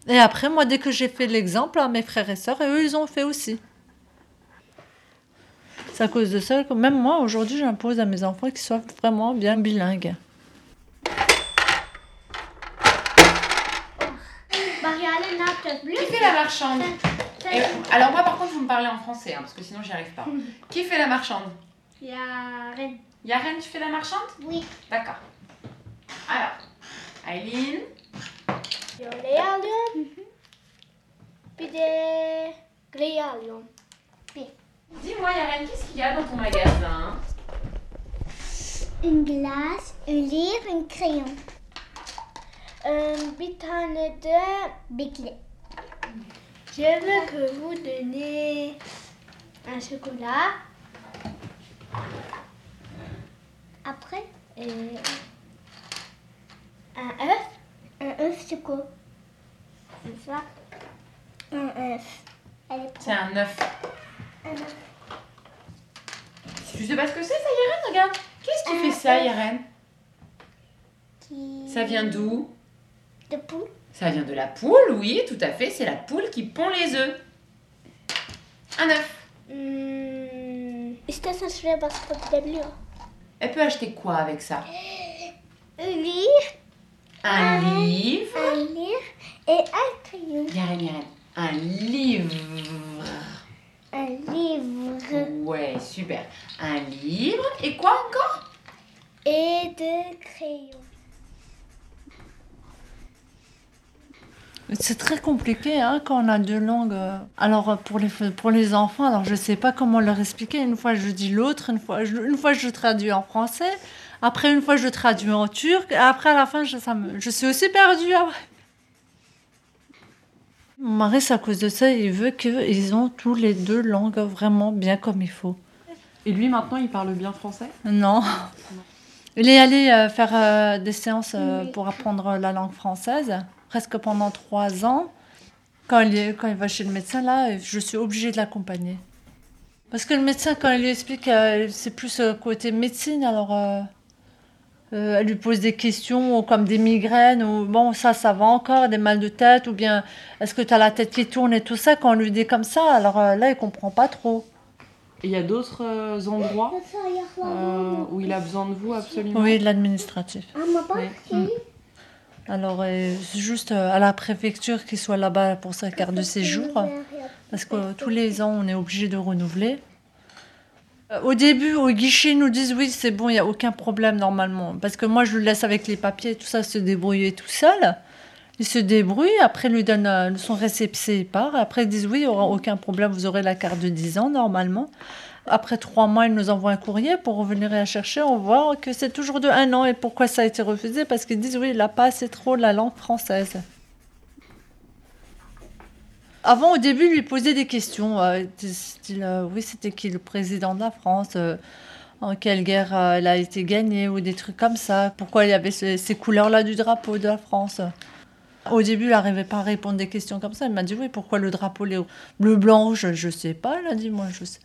Et après, moi, dès que j'ai fait l'exemple à mes frères et sœurs, et eux, ils ont fait aussi. C'est à cause de ça que même moi, aujourd'hui, j'impose à mes enfants qu'ils soient vraiment bien bilingues. Qui fait la marchande Et- Alors moi par contre vous me parlez en français hein, parce que sinon j'y arrive pas. Qui fait la marchande Yaren. Yaren tu fais la marchande Oui. D'accord. Alors, Aileen, Lealium. Puis des. Dis-moi Yaren, qu'est-ce qu'il y a dans ton magasin Une glace, un livre, un crayon. Un bitonne de Biclé. Je veux que vous donnez un chocolat. Après, euh, un œuf. Un œuf, quoi C'est ça? Un œuf. C'est un œuf. Tu sais pas ce que c'est ça Yaren Regarde. Qu'est-ce qui fait ça Yaren Qui... Ça vient d'où De poule. Ça vient de la poule, oui, tout à fait. C'est la poule qui pond les œufs. Un œuf. Biblio. Elle peut acheter quoi avec ça? Un livre. Un livre. Un livre et un crayon. Yaren, Yaren. Un livre. Un livre. Ouais, super. Un livre. Et quoi encore? Et deux crayons. C'est très compliqué hein, quand on a deux langues. Alors pour les, pour les enfants, alors je sais pas comment leur expliquer. Une fois je dis l'autre, une fois, je, une fois je traduis en français, après une fois je traduis en turc, et après à la fin je, ça me- je suis aussi perdue. après. Mon mari, c'est à cause de ça, il veut qu'ils ont tous les deux langues vraiment bien comme il faut. Et lui, maintenant, il parle bien français? Non. Il est allé euh, faire euh, des séances euh, pour apprendre la langue française, presque pendant trois ans. Quand il, est- quand il va chez le médecin, là, je suis obligée de l'accompagner. Parce que le médecin, quand il lui explique, c'est plus côté médecine, alors euh, elle lui pose des questions ou comme des migraines, ou bon, ça, ça va encore, des mal de tête, ou bien est-ce que tu as la tête qui tourne et tout ça, quand on lui dit comme ça, alors euh, là, il comprend pas trop. Il y a d'autres euh, endroits euh, où il a besoin de vous absolument Oui, de l'administratif. Oui. Mm. Alors, euh, c'est juste euh, à la préfecture qu'il soit là-bas pour sa carte de séjour, parce que euh, tous les ans, on est obligé de renouveler. Euh, Au début, au guichet, ils nous disent oui, c'est bon, il n'y a aucun problème normalement. Parce que moi, je le laisse avec les papiers, tout ça, se débrouiller tout seul. Il se débrouille, après, il lui donne euh, son récépissé, il part. Après, ils disent oui, il n'y aura aucun problème, vous aurez la carte de 10 ans normalement. Après trois mois, ils nous envoient un courrier pour revenir la chercher. On voit que c'est toujours de un an. Et pourquoi ça a été refusé? Parce qu'ils disent oui, n'a pas assez trop la langue française. Avant, au début, il lui posait des questions. euh, euh, oui, c'était qui le président de la France euh, En quelle guerre elle a été gagnée Ou des trucs comme ça. Pourquoi il y avait ce- ces couleurs-là du drapeau de la France? Au début, il n'arrivait pas à répondre des questions comme ça. Il m'a dit oui, pourquoi le drapeau les bleu, blanc, rouge Je ne sais pas. Il a dit moi, je sais.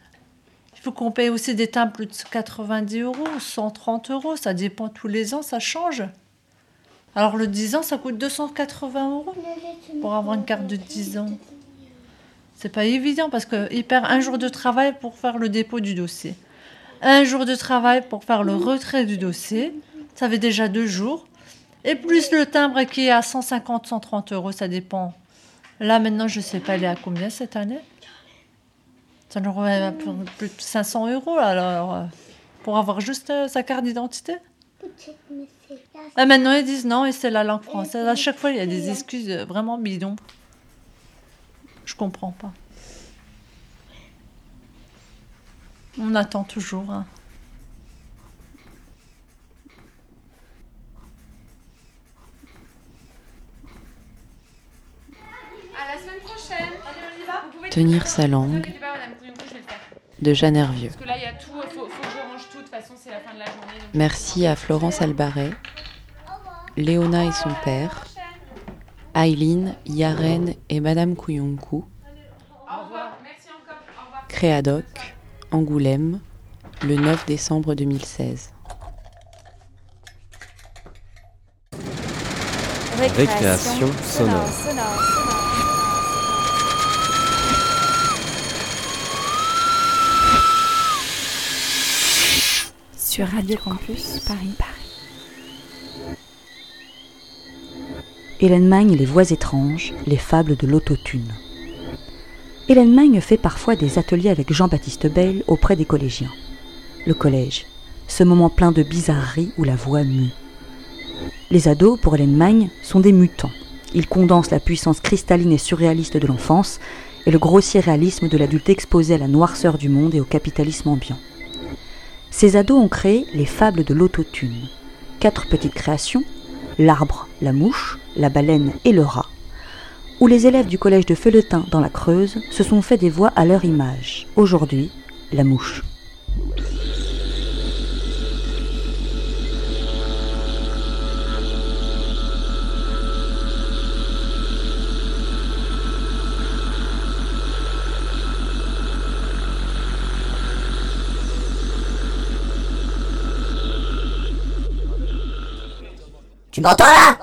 Il faut qu'on paye aussi des timbres plus de 90 euros, 130 euros. Ça dépend tous les ans, ça change. Alors le 10 ans, ça coûte 280 euros pour avoir une carte de 10 ans. C'est pas évident parce qu'il perd un jour de travail pour faire le dépôt du dossier. un jour de travail pour faire le retrait du dossier. Ça fait déjà deux jours. Et plus le timbre qui est à 150, 130 euros, ça dépend. Là, maintenant, je sais pas, il est à combien cette année? Ça nous revient à plus de 500 euros, alors, euh, pour avoir juste euh, sa carte d'identité? Ah, maintenant, ils disent non, et c'est la langue française. À chaque fois, il y a des excuses euh, vraiment bidons. Je comprends pas. On attend toujours. hein. À la semaine prochaine. Allez, on y va. Vous pouvez Tenir sa langue de Jeanne Hervieux. Parce que là, il y a tout. Faut, faut que je range tout. De toute façon, c'est la fin de la journée. donc- Merci à Florence Albaret, Léona et son père, Aileen, Yaren et Madame Kouyonkou, Au revoir. Merci encore. Au revoir. Créadoc, Angoulême, le 9 décembre 2016. Récréation sonore. Sur Radio Campus Paris. Hélène Magne, Les voix étranges, les fables de l'autotune. Hélène Magne fait parfois des ateliers avec Jean-Baptiste Bayle auprès des collégiens. Le collège, ce moment plein de bizarreries où la voix mue. Les ados, pour Hélène Magne, sont des mutants. Ils condensent la puissance cristalline et surréaliste de l'enfance et le grossier réalisme de l'adulte exposé à la noirceur du monde et au capitalisme ambiant. Ces ados ont créé les fables de l'autotune. Quatre petites créations, l'arbre, la mouche, la baleine et le rat, où les élèves du collège de Feuletin dans la Creuse se sont fait des voix à leur image. Aujourd'hui, la mouche. Tu m'entends là?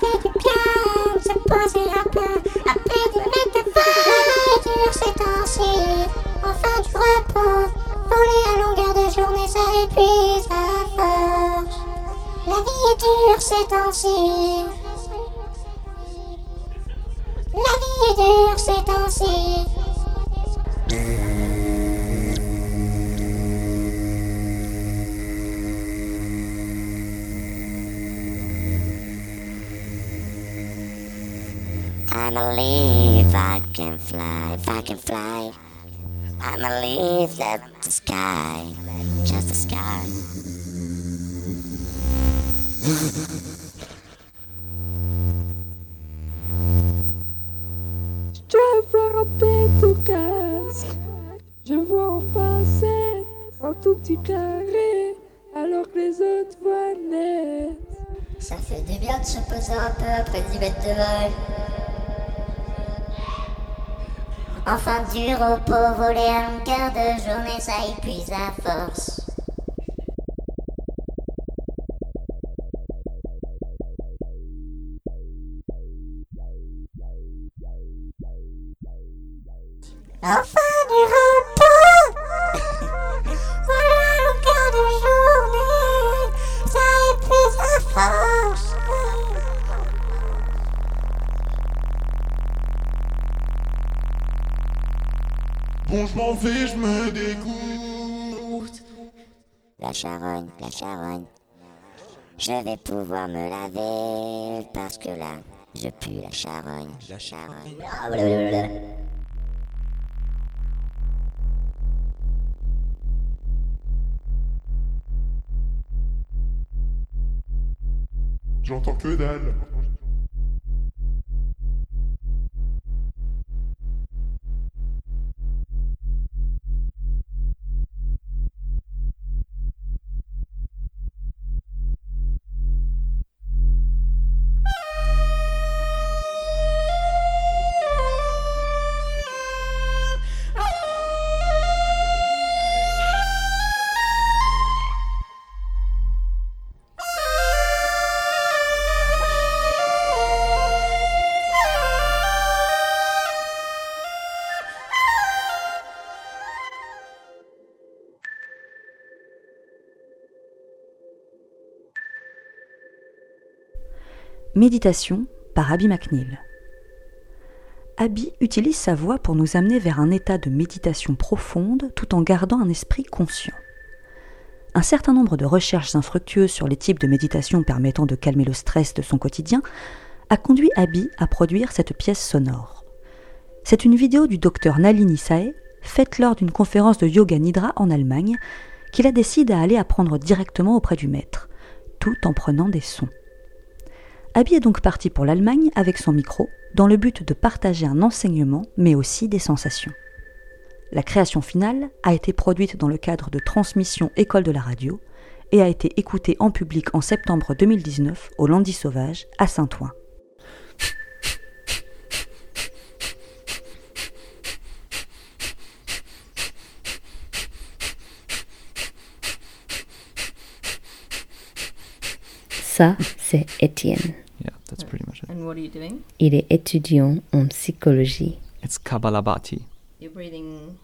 Fait du bien de se poser un peu, un peu de métaphore dur ces temps-ci. Enfin du repos, voler à longueur de journée, ça épuise à force. La vie est dure ces temps-ci. La vie est dure ces temps-ci. I'm a leaf, I can fly, if I can fly. I'm a leaf that the sky, just the sky. Je dois voir un pète au casque. Je vois enfin cette un tout petit carré, alors que les autres voient net. Ça fait du bien de se poser un peu après 10 mètres de vol. Enfin du repos, voler à longueur de journée, ça épuise à force. Charogne, la charogne. Je vais pouvoir me laver parce que là, je pue la charogne, la charogne. J'entends que dalle. Méditation par Abby McNeil. Abby utilise sa voix pour nous amener vers un état de méditation profonde tout en gardant un esprit conscient. Un certain nombre de recherches infructueuses sur les types de méditation permettant de calmer le stress de son quotidien a conduit Abby à produire cette pièce sonore. C'est une vidéo du docteur Nalini Sae, faite lors d'une conférence de yoga nidra en Allemagne, qu'il a décidé à aller apprendre directement auprès du maître, tout en prenant des sons. Abby est donc parti pour l'Allemagne avec son micro, dans le but de partager un enseignement, mais aussi des sensations. La création finale a été produite dans le cadre de Transmission École de la radio et a été écoutée en public en septembre 2019 au Landy Sauvage à Saint-Ouen. Ça, c'est Étienne. Yeah, that's pretty much it. And what are you doing? Il est étudiant en psychologie. It's Kabbalabhati. You're breathing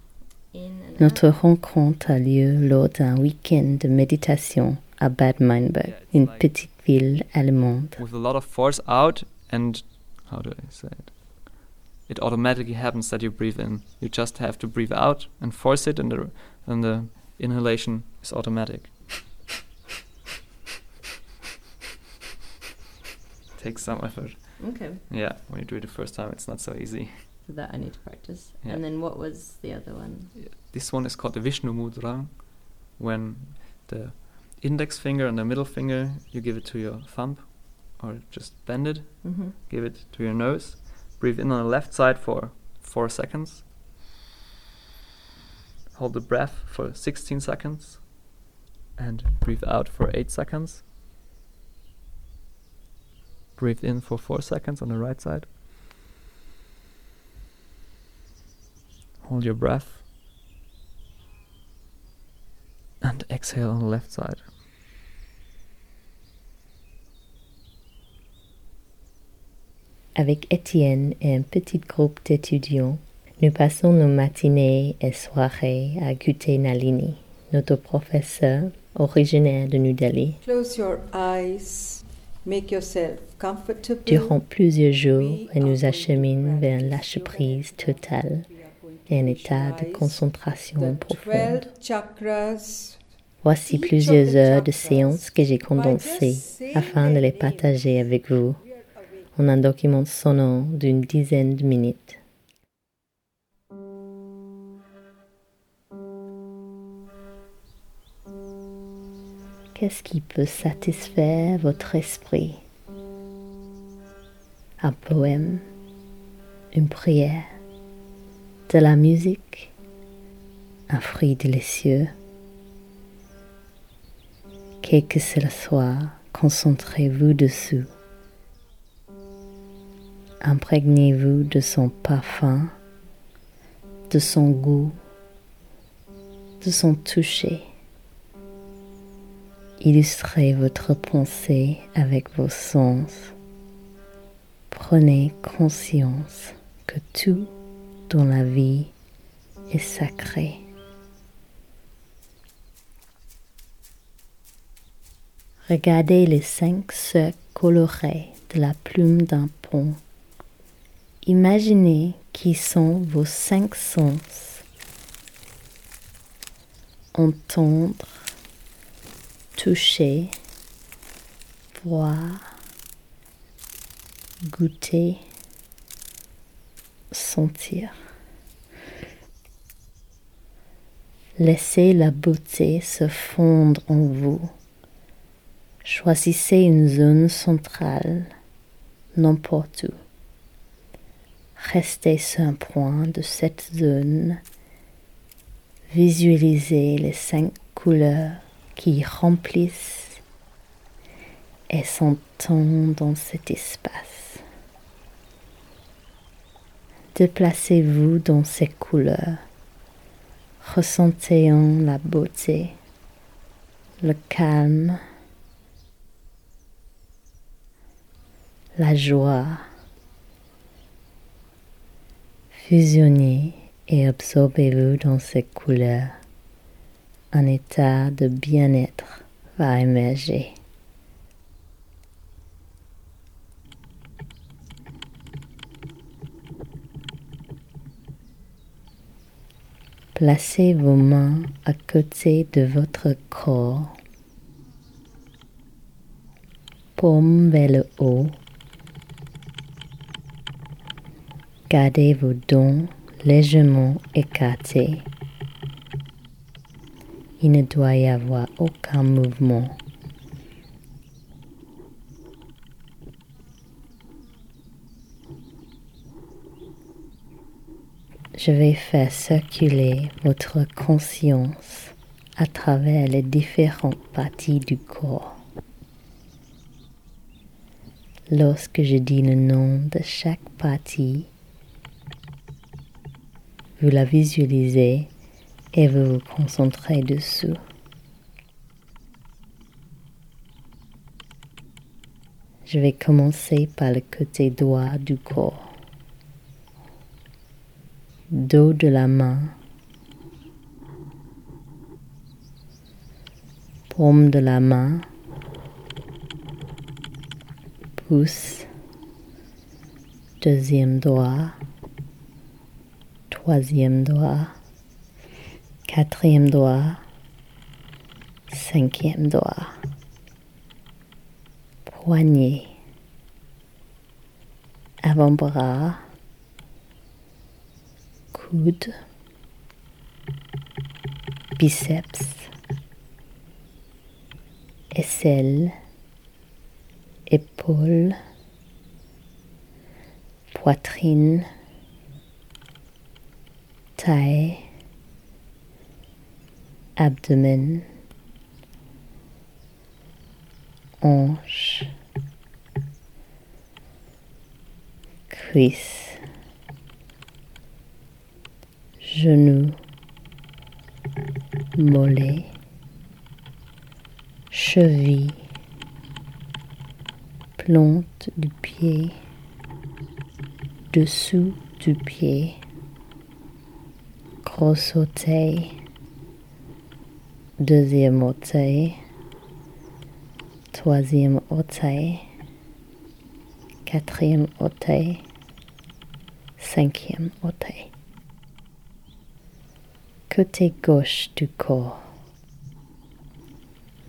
in and Notre rencontre a lieu lors d'un week-end de méditation à Bad Meinberg, une petite ville allemande. With a lot of force out and how do I say it? It automatically happens that you breathe in. You just have to breathe out and force it and the and the inhalation is automatic. Takes some effort. Okay. Yeah, when you do it the first time it's not so easy. So that I need to practice. Yeah. And then what was the other one? This one is called the Vishnu Mudra, when the index finger and the middle finger you give it to your thumb, or just bend it, Mhm. give it to your nose, breathe in on the left side for four seconds, hold the breath for 16 seconds, and breathe out for 8 seconds. Breathe in for 4 seconds on the right side. Hold your breath. And exhale on the left side. Avec Étienne et un petit groupe d'étudiants, nous passons nos matinées et soirées à goûter Nalini, notre professeur originaire de New Delhi. Close your eyes. Durant plusieurs jours, elle nous achemine vers un lâche-prise total et un état de concentration profonde. 12 chakras. Voici plusieurs heures de séances que j'ai condensées afin de les partager avec vous en un document sonore d'une dizaine de minutes. Qu'est-ce qui peut satisfaire votre esprit? Un poème, une prière, de la musique, un fruit délicieux. Quel que cela soit, concentrez-vous dessus. Imprégnez-vous de son parfum, de son goût, de son toucher. Illustrez votre pensée avec vos sens. Prenez conscience que tout dans la vie est sacré. Regardez les cinq cercles colorés de la plume d'un pont. Imaginez qui sont vos cinq sens. Entendre, toucher, voir, goûter, sentir. Laissez la beauté se fondre en vous. Choisissez une zone centrale, n'importe où. Restez sur un point de cette zone. Visualisez les cinq couleurs qui remplissent et s'entendent dans cet espace. Déplacez-vous dans ces couleurs. Ressentez en la beauté, le calme, la joie. Fusionnez et absorbez-vous dans ces couleurs un état de bien-être va émerger. Placez vos mains à côté de votre corps, paume vers le haut. Gardez vos dents légèrement écartés. Il ne doit y avoir aucun mouvement. Je vais faire circuler votre conscience à travers les différentes parties du corps. Lorsque je dis le nom de chaque partie, vous la visualisez et vous vous concentrez dessus. Je vais commencer par le côté droit du corps. Dos de la main. Paume de la main. Pouce. Deuxième doigt. Troisième doigt. Quatrième doigt. Cinquième doigt. Poignet. Avant-bras. Coude. Biceps. Aisselle. Épaule. Poitrine. Taille abdomen, hanche, cuisse, genou, mollet, cheville, plante du pied, dessous du pied, gros orteil, deuxième orteil, troisième orteil, quatrième orteil, cinquième orteil. Côté gauche du corps,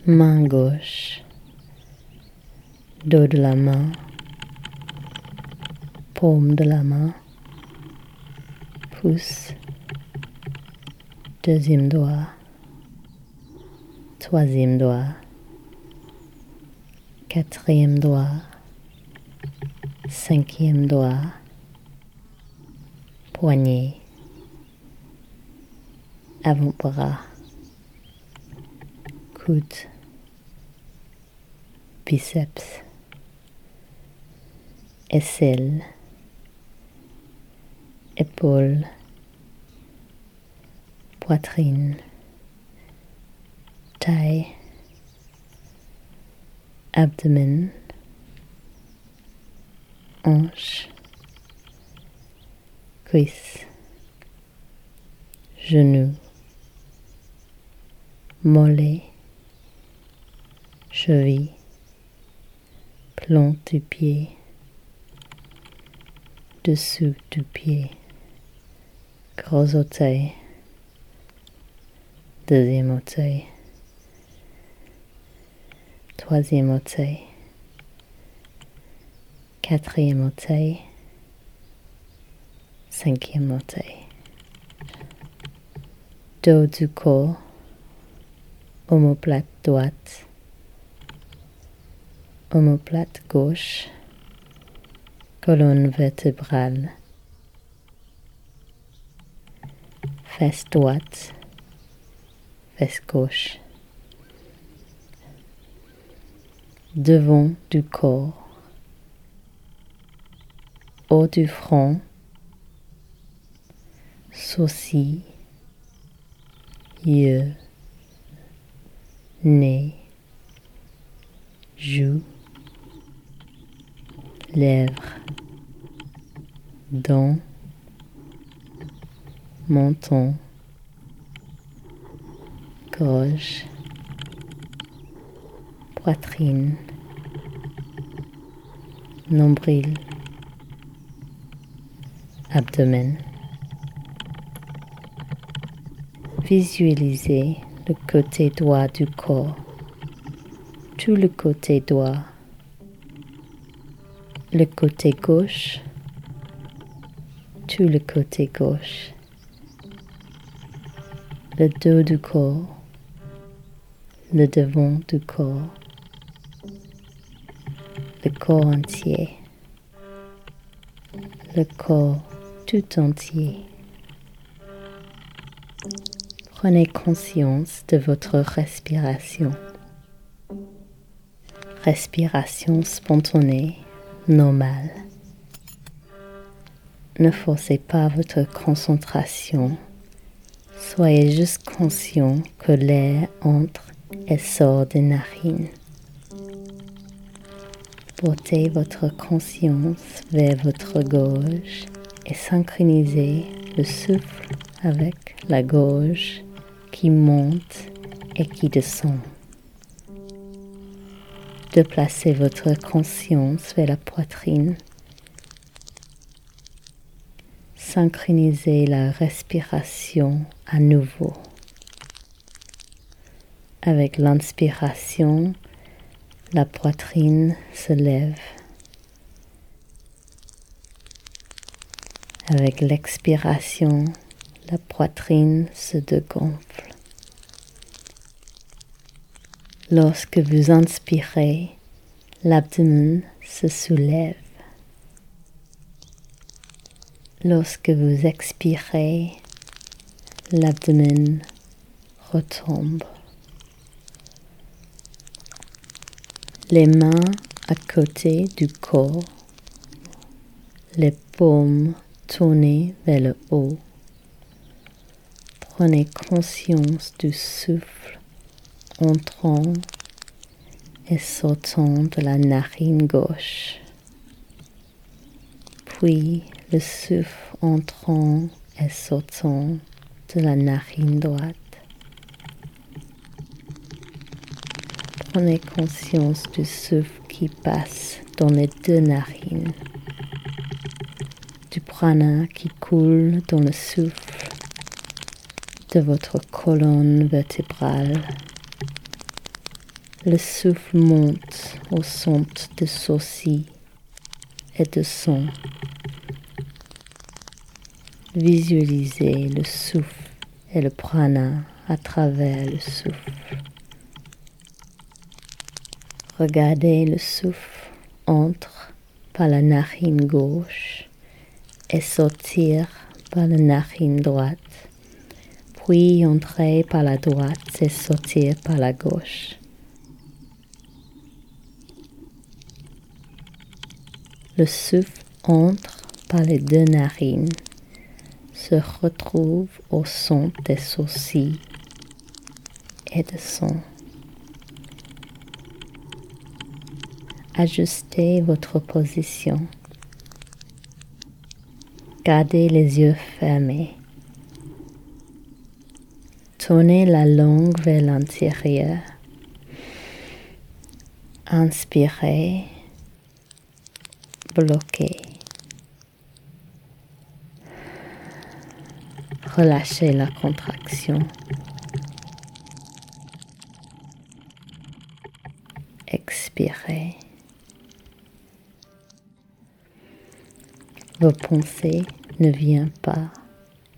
main gauche, dos de la main, paume de la main, pouce, deuxième doigt, troisième doigt, quatrième doigt, cinquième doigt, poignet, avant-bras, coude, biceps, aisselle, épaule, poitrine, abdomen, hanche, cuisse, genou, mollet, cheville, plante du pied, dessous du pied, gros orteil, deuxième orteil, troisième orteil, quatrième orteil, cinquième orteil. Dos du corps, omoplate droite, omoplate gauche, colonne vertébrale, fesse droite, fesse gauche. Devant du corps, haut du front, sourcils, yeux, nez, joues, lèvres, dents, menton, gorge, poitrine, nombril, abdomen, Visualisez le côté droit du corps, tout le côté droit, le côté gauche, tout le côté gauche, le dos du corps, le devant du corps, le corps entier, le corps tout entier. Prenez conscience de votre respiration. Respiration spontanée, normale. Ne forcez pas votre concentration. Soyez juste conscient que l'air entre et sort des narines. Portez votre conscience vers votre gorge et synchronisez le souffle avec la gorge qui monte et qui descend. Déplacez votre conscience vers la poitrine. Synchronisez la respiration à nouveau. Avec l'inspiration, la poitrine se lève. Avec l'expiration, la poitrine se dégonfle. Lorsque vous inspirez, l'abdomen se soulève. Lorsque vous expirez, l'abdomen retombe. Les mains à côté du corps, les paumes tournées vers le haut. Prenez conscience du souffle entrant et sortant de la narine gauche, puis le souffle entrant et sortant de la narine droite. Prenez conscience du souffle qui passe dans les deux narines, du prana qui coule dans le souffle de votre colonne vertébrale. Le souffle monte au centre des sourcils et de son. Visualisez le souffle et le prana à travers le souffle. Regardez le souffle entre par la narine gauche et sortir par la narine droite, puis entrer par la droite et sortir par la gauche. Le souffle entre par les deux narines, se retrouve au centre des sourcils et descend. Ajustez votre position. Gardez les yeux fermés. Tournez la langue vers l'intérieur. Inspirez. Bloquez. Relâchez la contraction. Expirez. Vos pensées ne viennent pas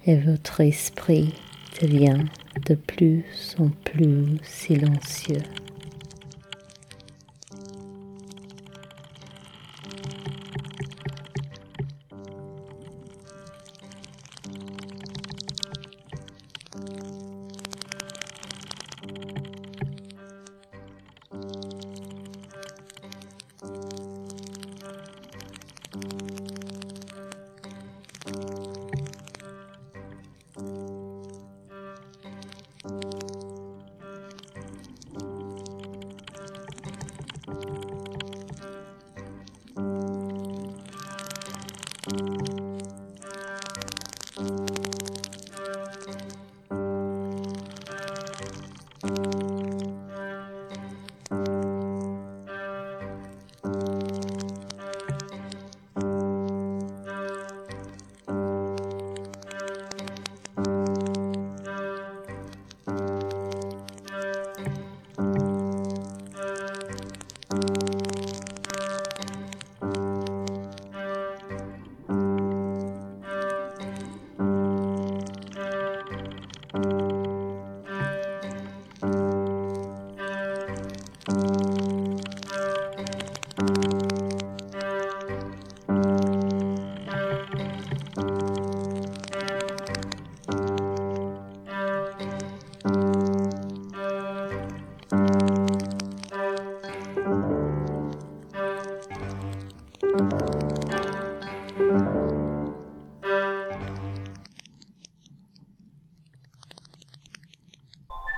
et votre esprit devient de plus en plus silencieux.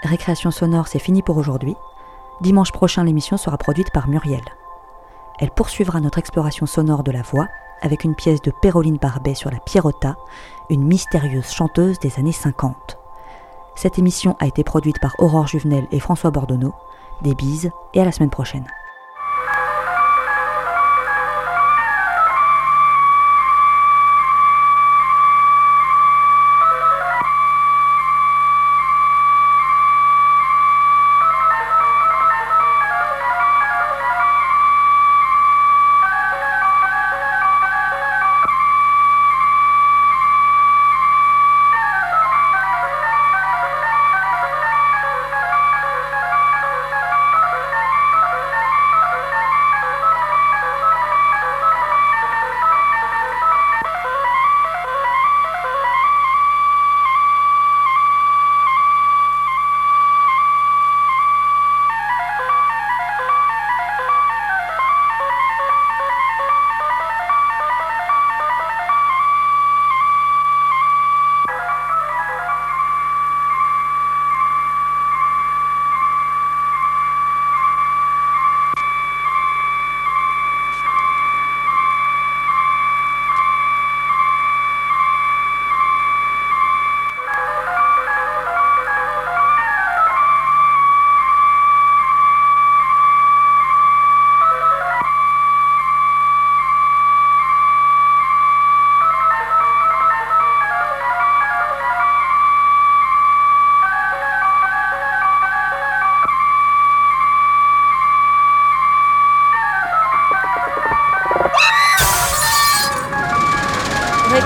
Récréation sonore, c'est fini pour aujourd'hui. Dimanche prochain, l'émission sera produite par Muriel. Elle poursuivra notre exploration sonore de la voix avec une pièce de Péroline Barbet sur la Pierrota, une mystérieuse chanteuse des années 50. Cette émission a été produite par Aurore Juvenel et François Bordonneau. Des bises et à la semaine prochaine.